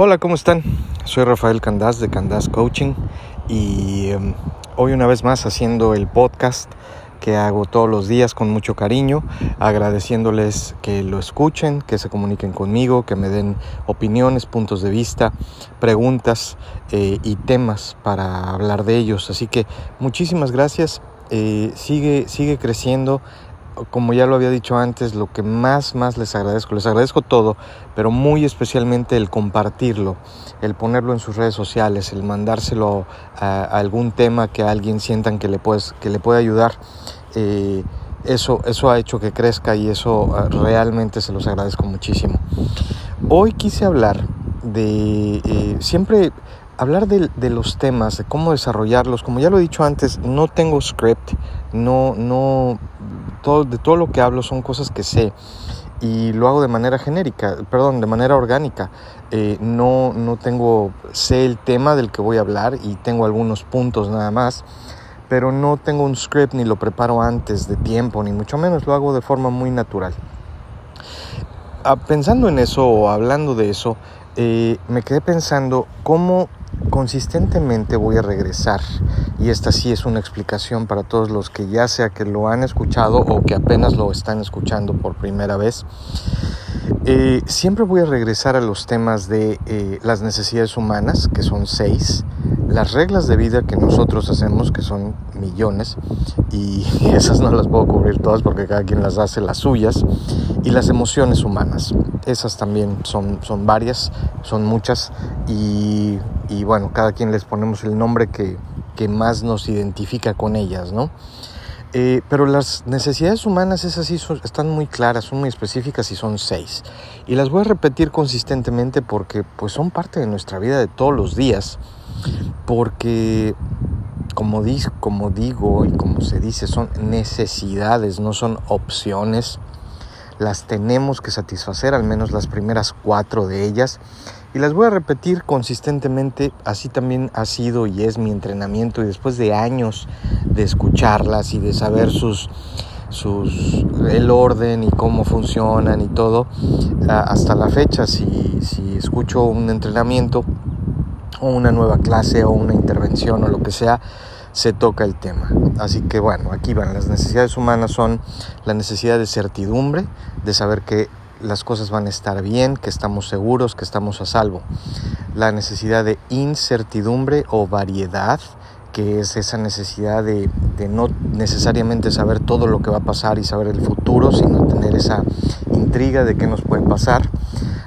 Hola, ¿cómo están? Soy Rafael Candás de Candás Coaching y um, hoy una vez más haciendo el podcast que hago todos los días con mucho cariño, agradeciéndoles que lo escuchen, que se comuniquen conmigo, que me den opiniones, puntos de vista, preguntas eh, y temas para hablar de ellos. Así que muchísimas gracias. Eh, sigue, sigue creciendo como ya lo había dicho antes, lo que más, más les agradezco, les agradezco todo, pero muy especialmente el compartirlo, el ponerlo en sus redes sociales, el mandárselo a, algún tema que alguien sientan que le, puedes, que le puede ayudar. Eh, eso, eso ha hecho que crezca y eso ah, realmente se los agradezco muchísimo. Hoy quise hablar de, eh, siempre hablar de, los temas, de cómo desarrollarlos. Como ya lo he dicho antes, no tengo script, no, no de todo lo que hablo son cosas que sé y lo hago de manera genérica, perdón, de manera orgánica. Eh, no, no tengo, sé el tema del que voy a hablar y tengo algunos puntos nada más, pero no tengo un script ni lo preparo antes de tiempo, ni mucho menos, lo hago de forma muy natural. Ah, pensando en eso o hablando de eso, eh, me quedé pensando cómo consistentemente voy a regresar y esta sí es una explicación para todos los que ya sea que lo han escuchado o que apenas lo están escuchando por primera vez. Eh, siempre voy a regresar a los temas de eh, las necesidades humanas, que son seis, las reglas de vida que nosotros hacemos, que son millones, y esas no las puedo cubrir todas porque cada quien las hace las suyas, y las emociones humanas. Esas también son, son varias, son muchas, y, y bueno, cada quien les ponemos el nombre que, que más nos identifica con ellas, ¿no? Eh, pero las necesidades humanas, esas sí están muy claras, son muy específicas y son seis. Y las voy a repetir consistentemente porque pues, son parte de nuestra vida de todos los días. Porque, como, como digo y como se dice, son necesidades, no son opciones. Las tenemos que satisfacer, al menos las primeras cuatro de ellas y las voy a repetir consistentemente, así también ha sido y es mi entrenamiento y después de años de escucharlas y de saber sus, sus el orden y cómo funcionan y todo, hasta la fecha si, si escucho un entrenamiento o una nueva clase o una intervención o lo que sea, se toca el tema. Así que bueno, aquí van. Las necesidades humanas son la necesidad de certidumbre, de saber que las cosas van a estar bien, que estamos seguros, que estamos a salvo. La necesidad de incertidumbre o variedad, que es esa necesidad de, no necesariamente saber todo lo que va a pasar y saber el futuro, sino tener esa intriga de qué nos puede pasar.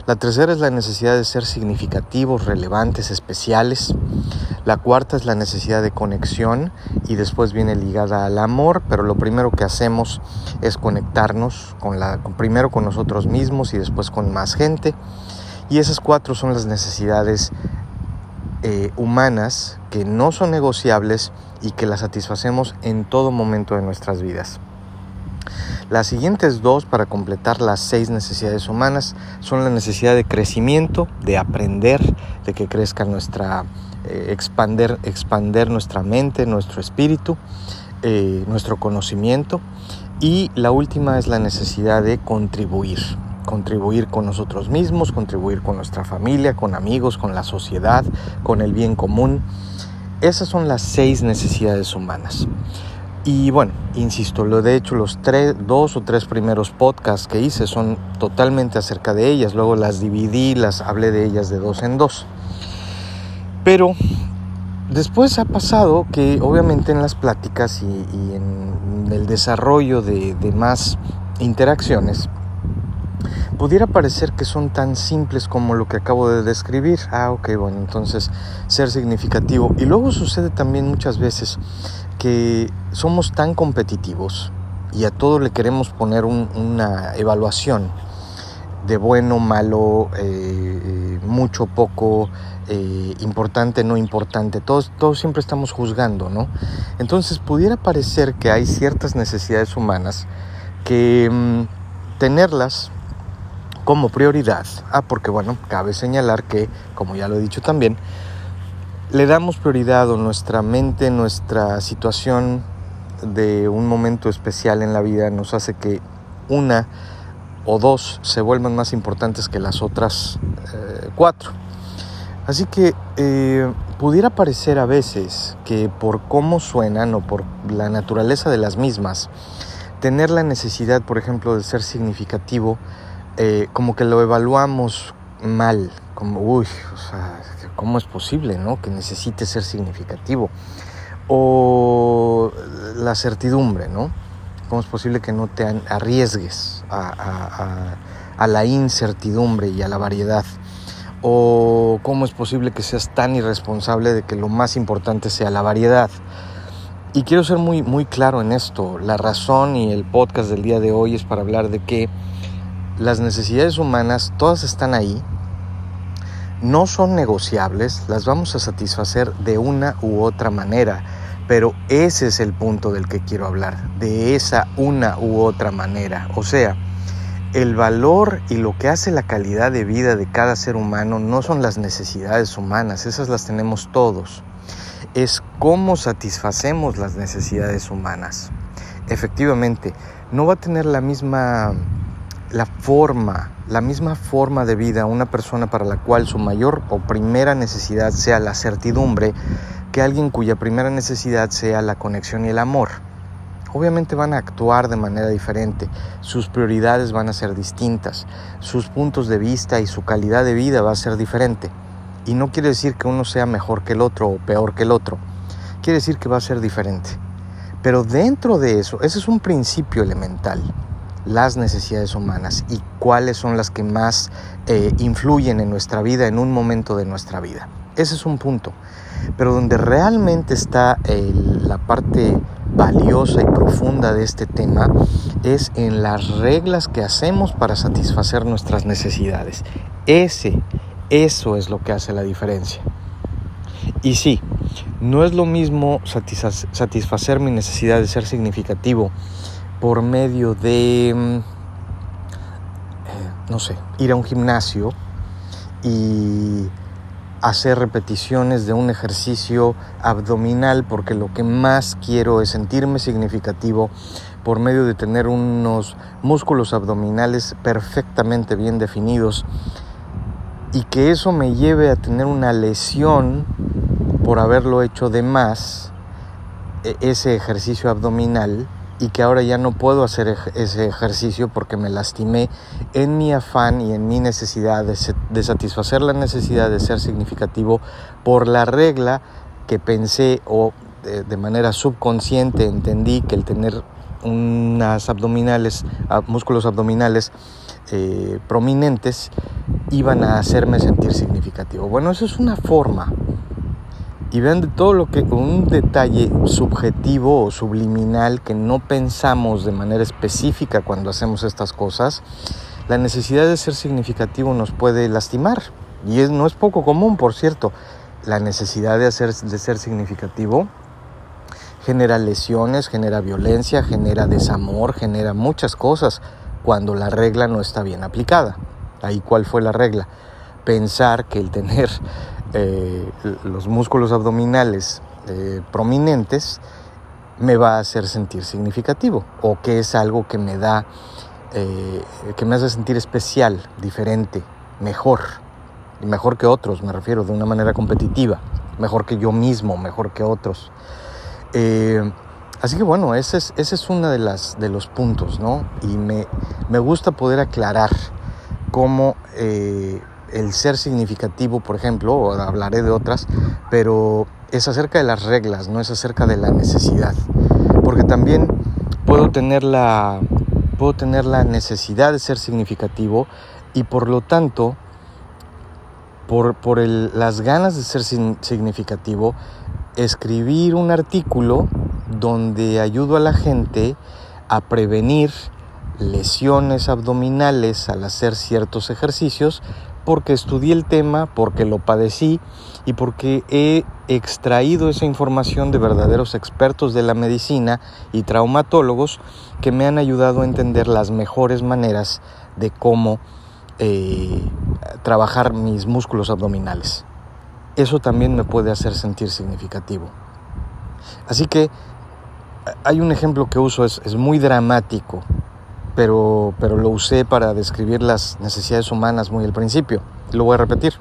La tercera es la necesidad de ser significativos, relevantes, especiales. La cuarta es la necesidad de conexión y después viene ligada al amor, pero lo primero que hacemos es conectarnos con primero con nosotros mismos y después con más gente. Y esas cuatro son las necesidades eh, humanas que no son negociables y que las satisfacemos en todo momento de nuestras vidas. Las siguientes dos para completar las seis necesidades humanas son la necesidad de crecimiento, de aprender, de que crezca nuestra eh, expander, expander nuestra mente, nuestro espíritu, eh, nuestro conocimiento. Y la última es la necesidad de contribuir, contribuir con nosotros mismos, contribuir con nuestra familia, con amigos, con la sociedad, con el bien común. Esas son las seis necesidades humanas. Y bueno, insisto, lo de hecho los tres, dos o tres primeros podcasts que hice son totalmente acerca de ellas. Luego las dividí, las hablé de ellas de dos en dos. Pero después ha pasado que obviamente en las pláticas y, en el desarrollo de, más interacciones, pudiera parecer que son tan simples como lo que acabo de describir. Ah, ok, bueno, entonces ser significativo. Y luego sucede también muchas veces que somos tan competitivos y a todo le queremos poner una evaluación de bueno, malo, eh, eh, mucho, poco, eh, importante, no importante. Todos, todos siempre estamos juzgando, ¿no? Entonces pudiera parecer que hay ciertas necesidades humanas que mm, tenerlas como prioridad. Ah, porque bueno, cabe señalar que, como ya lo he dicho también, le damos prioridad a nuestra mente, nuestra situación de un momento especial en la vida nos hace que una o dos se vuelvan más importantes que las otras eh, cuatro. Así que eh, pudiera parecer a veces que por cómo suenan o por la naturaleza de las mismas, tener la necesidad, por ejemplo, de ser significativo, eh, como que lo evaluamos mal, como, uy, o sea, ¿cómo es posible, no? Que necesite ser significativo. O la certidumbre, ¿no? ¿Cómo es posible que no te arriesgues a, a la incertidumbre y a la variedad? ¿O cómo es posible que seas tan irresponsable de que lo más importante sea la variedad? Y quiero ser muy, muy claro en esto. La razón y el podcast del día de hoy es para hablar de que las necesidades humanas, todas están ahí, no son negociables, las vamos a satisfacer de una u otra manera. Pero ese es el punto del que quiero hablar, de esa una u otra manera. O sea, el valor y lo que hace la calidad de vida de cada ser humano no son las necesidades humanas, esas las tenemos todos. Es cómo satisfacemos las necesidades humanas. Efectivamente, no va a tener la misma la forma, la misma forma de vida una persona para la cual su mayor o primera necesidad sea la certidumbre que alguien cuya primera necesidad sea la conexión y el amor obviamente van a actuar de manera diferente, sus prioridades van a ser distintas, sus puntos de vista y su calidad de vida va a ser diferente. Y no quiere decir que uno sea mejor que el otro o peor que el otro, quiere decir que va a ser diferente. Pero dentro de eso, ese es un principio elemental, las necesidades humanas y cuáles son las que más eh, influyen en nuestra vida en un momento de nuestra vida. Ese es un punto. Pero donde realmente está la parte valiosa y profunda de este tema es en las reglas que hacemos para satisfacer nuestras necesidades. Ese, eso es lo que hace la diferencia. Y sí, no es lo mismo satisfacer mi necesidad de ser significativo por medio de, mm, eh, no sé, ir a un gimnasio y hacer repeticiones de un ejercicio abdominal porque lo que más quiero es sentirme significativo por medio de tener unos músculos abdominales perfectamente bien definidos y que eso me lleve a tener una lesión por haberlo hecho de más e-, ese ejercicio abdominal y que ahora ya no puedo hacer ese ejercicio porque me lastimé en mi afán y en mi necesidad de, satisfacer la necesidad de ser significativo por la regla que pensé o de, manera subconsciente entendí que el tener unas abdominales, músculos abdominales eh, prominentes iban a hacerme sentir significativo. Bueno, eso es una forma y vean de todo lo que un detalle subjetivo o subliminal que no pensamos de manera específica cuando hacemos estas cosas, la necesidad de ser significativo nos puede lastimar. Y es, no es poco común, por cierto. La necesidad de, hacer, de ser significativo genera lesiones, genera violencia, genera desamor, genera muchas cosas cuando la regla no está bien aplicada. Ahí cuál fue la regla. Pensar que el tener eh, los músculos abdominales eh, prominentes me va a hacer sentir significativo o que es algo que me da, eh, que me hace sentir especial, diferente, mejor, y mejor que otros, me refiero, de una manera competitiva, mejor que yo mismo, mejor que otros. así que bueno, ese es, ese es uno de, las, de los puntos, ¿no? Y me, me gusta poder aclarar cómo el ser significativo, por ejemplo, hablaré de otras, pero es acerca de las reglas, no es acerca de la necesidad. Porque también puedo tener la, puedo tener la necesidad de ser significativo y por lo tanto, por, por las ganas de ser significativo, escribir un artículo donde ayudo a la gente a prevenir lesiones abdominales al hacer ciertos ejercicios porque estudié el tema, porque lo padecí y porque he extraído esa información de verdaderos expertos de la medicina y traumatólogos que me han ayudado a entender las mejores maneras de cómo eh, trabajar mis músculos abdominales. Eso también me puede hacer sentir significativo. Así que hay un ejemplo que uso, es, es muy dramático, pero, pero lo usé para describir las necesidades humanas muy al principio. Lo voy a repetir.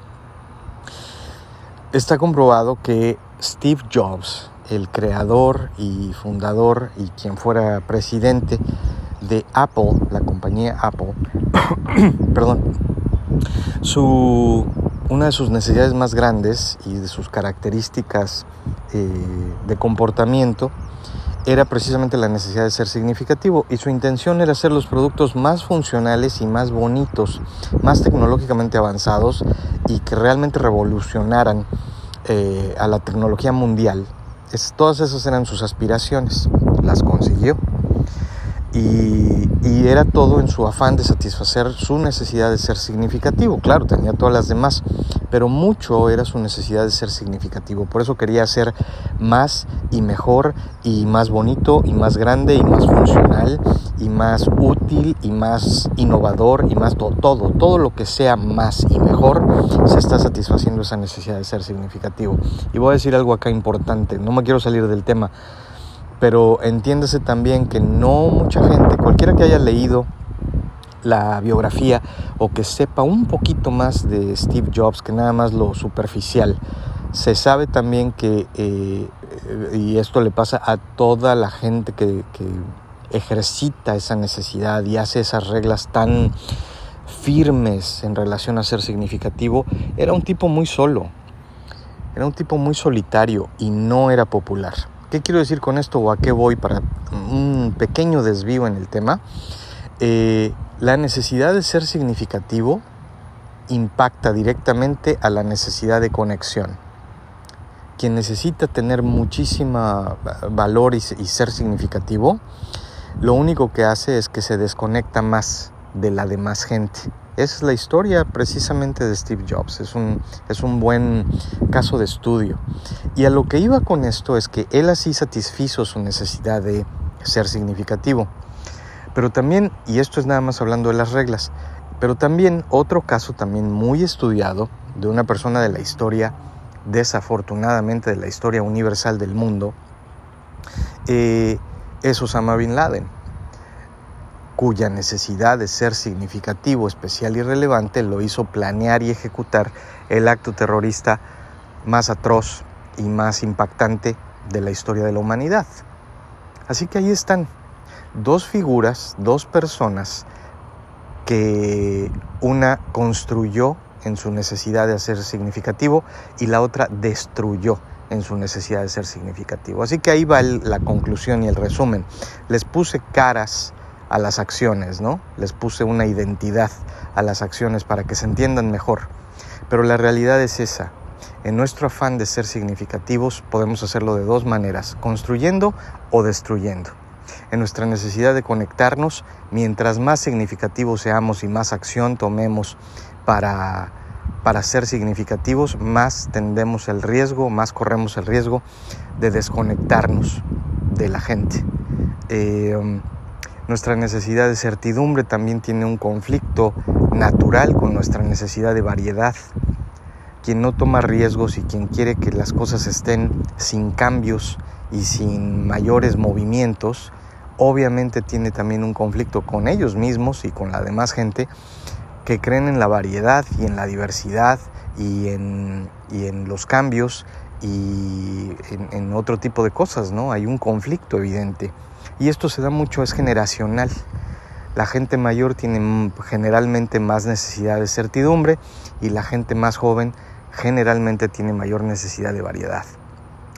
está comprobado que Steve Jobs, el creador y fundador y quien fuera presidente de Apple, la compañía Apple, perdón, su, una de sus necesidades más grandes y de sus características eh, de comportamiento era precisamente la necesidad de ser significativo y su intención era hacer los productos más funcionales y más bonitos, más tecnológicamente avanzados y que realmente revolucionaran eh, a la tecnología mundial. Es, todas esas eran sus aspiraciones, las consiguió y, era todo en su afán de satisfacer su necesidad de ser significativo. Claro, tenía todas las demás, pero mucho era su necesidad de ser significativo. Por eso quería ser más y mejor y más bonito y más grande y más funcional y más útil y más innovador y más todo, todo, todo lo que sea más y mejor se está satisfaciendo esa necesidad de ser significativo. Y voy a decir algo acá importante, no me quiero salir del tema pero entiéndase también que no mucha gente, cualquiera que haya leído la biografía o que sepa un poquito más de Steve Jobs que nada más lo superficial, se sabe también que, eh, y esto le pasa a toda la gente que, que ejercita esa necesidad y hace esas reglas tan firmes en relación a ser significativo, era un tipo muy solo, era un tipo muy solitario y no era popular. ¿Qué quiero decir con esto o a qué voy para un pequeño desvío en el tema? Eh, la necesidad de ser significativo impacta directamente a la necesidad de conexión. Quien necesita tener muchísima valor y, y ser significativo, lo único que hace es que se desconecta más de la demás gente. Esa es la historia precisamente de Steve Jobs, es un, es un buen caso de estudio. Y a lo que iba con esto es que él así satisfizo su necesidad de ser significativo. Pero también, y esto es nada más hablando de las reglas, pero también otro caso también muy estudiado de una persona de la historia, desafortunadamente de la historia universal del mundo, eh, es Osama Bin Laden cuya necesidad de ser significativo, especial y relevante lo hizo planear y ejecutar el acto terrorista más atroz y más impactante de la historia de la humanidad. Así que ahí están dos figuras, dos personas que una construyó en su necesidad de ser significativo y la otra destruyó en su necesidad de ser significativo. Así que ahí va la conclusión y el resumen. Les puse caras a las acciones, ¿no? Les puse una identidad a las acciones para que se entiendan mejor. Pero la realidad es esa. En nuestro afán de ser significativos podemos hacerlo de dos maneras, construyendo o destruyendo. En nuestra necesidad de conectarnos, mientras más significativos seamos y más acción tomemos para, para ser significativos, más tendemos el riesgo, más corremos el riesgo de desconectarnos de la gente. Eh, nuestra necesidad de certidumbre también tiene un conflicto natural con nuestra necesidad de variedad. Quien no toma riesgos y quien quiere que las cosas estén sin cambios y sin mayores movimientos, obviamente tiene también un conflicto con ellos mismos y con la demás gente que creen en la variedad y en la diversidad y en, los cambios y en, en, otro tipo de cosas, ¿no? Hay un conflicto evidente. Y esto se da mucho, es generacional. La gente mayor tiene generalmente más necesidad de certidumbre y la gente más joven generalmente tiene mayor necesidad de variedad.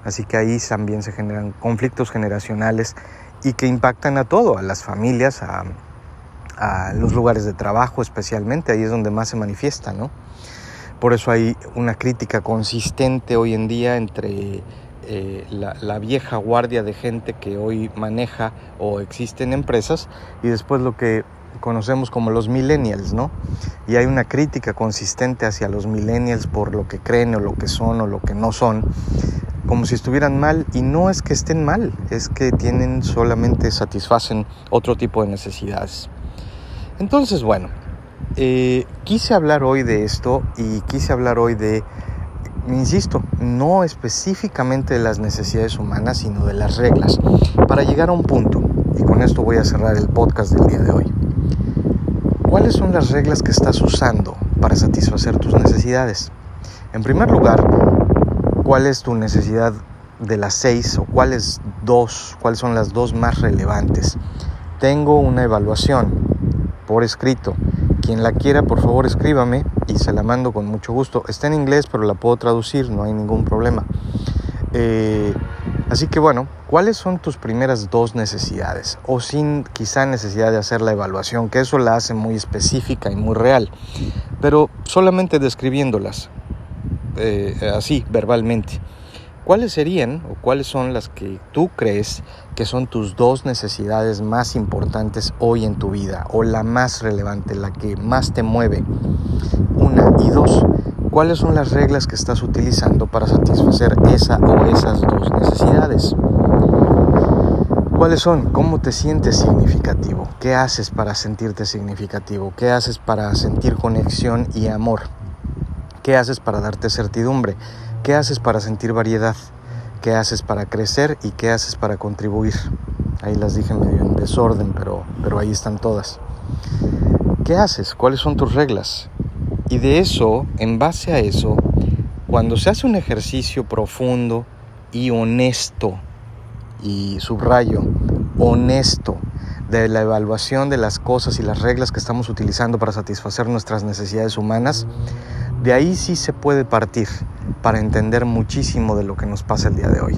Así que ahí también se generan conflictos generacionales y que impactan a todo, a las familias, a, los lugares de trabajo especialmente, ahí es donde más se manifiesta, ¿no? Por eso hay una crítica consistente hoy en día entre eh, la, vieja guardia de gente que hoy maneja o existe en empresas y después lo que conocemos como los millennials, ¿no? Y hay una crítica consistente hacia los millennials por lo que creen o lo que son o lo que no son, como si estuvieran mal y no es que estén mal, es que tienen solamente satisfacen otro tipo de necesidades. Entonces, bueno, eh, quise hablar hoy de esto y quise hablar hoy de insisto, no específicamente de las necesidades humanas, sino de las reglas, para llegar a un punto, y con esto voy a cerrar el podcast del día de hoy. ¿Cuáles son las reglas que estás usando para satisfacer tus necesidades? En primer lugar, cuál es tu necesidad de las seis o cuáles dos, cuáles son las dos más relevantes. Tengo una evaluación por escrito. Quien la quiera, por favor, escríbame y se la mando con mucho gusto. Está en inglés, pero la puedo traducir, no hay ningún problema. Eh, así que bueno, ¿cuáles son tus primeras dos necesidades? O sin quizá necesidad de hacer la evaluación, que eso la hace muy específica y muy real, pero solamente describiéndolas, eh, así, verbalmente. ¿Cuáles serían o cuáles son las que tú crees que son tus dos necesidades más importantes hoy en tu vida o la más relevante, la que más te mueve? Una y dos, ¿cuáles son las reglas que estás utilizando para satisfacer esa o esas dos necesidades? ¿Cuáles son? ¿Cómo te sientes significativo? ¿Qué haces para sentirte significativo? ¿Qué haces para sentir conexión y amor? ¿Qué haces para darte certidumbre? ¿Qué haces para sentir variedad? ¿Qué haces para crecer y qué haces para contribuir? Ahí las dije medio en desorden, pero, pero ahí están todas. ¿Qué haces? ¿Cuáles son tus reglas? Y de eso, en base a eso, cuando se hace un ejercicio profundo y honesto, y subrayo, honesto, de la evaluación de las cosas y las reglas que estamos utilizando para satisfacer nuestras necesidades humanas, de ahí sí se puede partir para entender muchísimo de lo que nos pasa el día de hoy.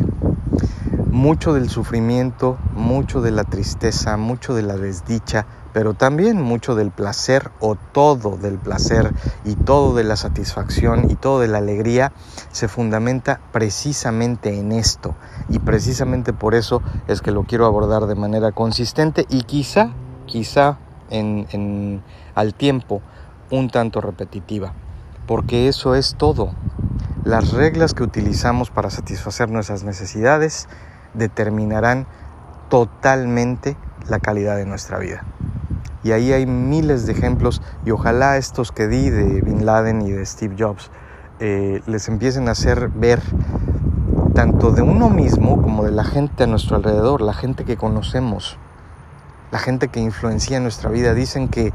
Mucho del sufrimiento, mucho de la tristeza, mucho de la desdicha, pero también mucho del placer o todo del placer y todo de la satisfacción y todo de la alegría se fundamenta precisamente en esto. Y precisamente por eso es que lo quiero abordar de manera consistente y quizá, quizá en, al tiempo un tanto repetitiva porque eso es todo. Las reglas que utilizamos para satisfacer nuestras necesidades determinarán totalmente la calidad de nuestra vida. Y ahí hay miles de ejemplos y ojalá estos que di de Bin Laden y de Steve Jobs eh, les empiecen a hacer ver tanto de uno mismo como de la gente a nuestro alrededor, la gente que conocemos, la gente que influencia nuestra vida. Dicen que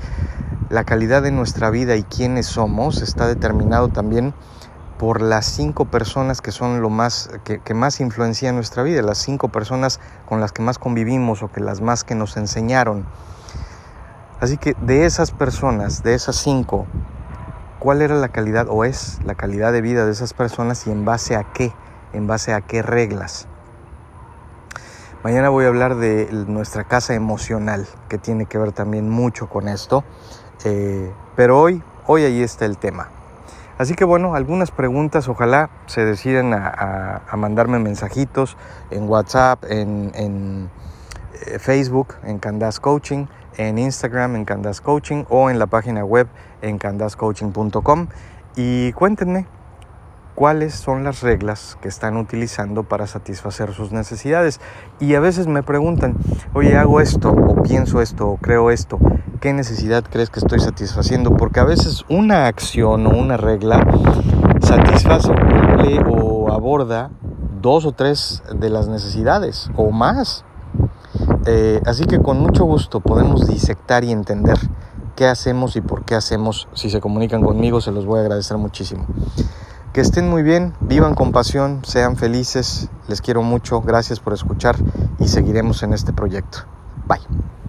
la calidad de nuestra vida y quiénes somos está determinado también por las cinco personas que son lo más que, más influencian nuestra vida, las cinco personas con las que más convivimos o que las más que nos enseñaron. Así que de esas personas, de esas cinco, ¿cuál era la calidad o es la calidad de vida de esas personas y en base a qué? ¿En base a qué reglas? Mañana voy a hablar de nuestra casa emocional, que tiene que ver también mucho con esto. Eh, pero hoy, hoy ahí está el tema. Así que bueno, algunas preguntas, ojalá se deciden a, mandarme mensajitos en WhatsApp, en, en eh, Facebook, en Candas Coaching, en Instagram, en Candas Coaching o en la página web en candascoaching.com y cuéntenme cuáles son las reglas que están utilizando para satisfacer sus necesidades. Y a veces me preguntan, oye, hago esto, o pienso esto, o creo esto, ¿qué necesidad crees que estoy satisfaciendo? Porque a veces una acción o una regla satisface cumple o aborda dos o tres de las necesidades o más. Eh, así que con mucho gusto podemos disectar y entender qué hacemos y por qué hacemos. Si se comunican conmigo, se los voy a agradecer muchísimo. Que estén muy bien, vivan con pasión, sean felices, les quiero mucho, gracias por escuchar y seguiremos en este proyecto. Bye.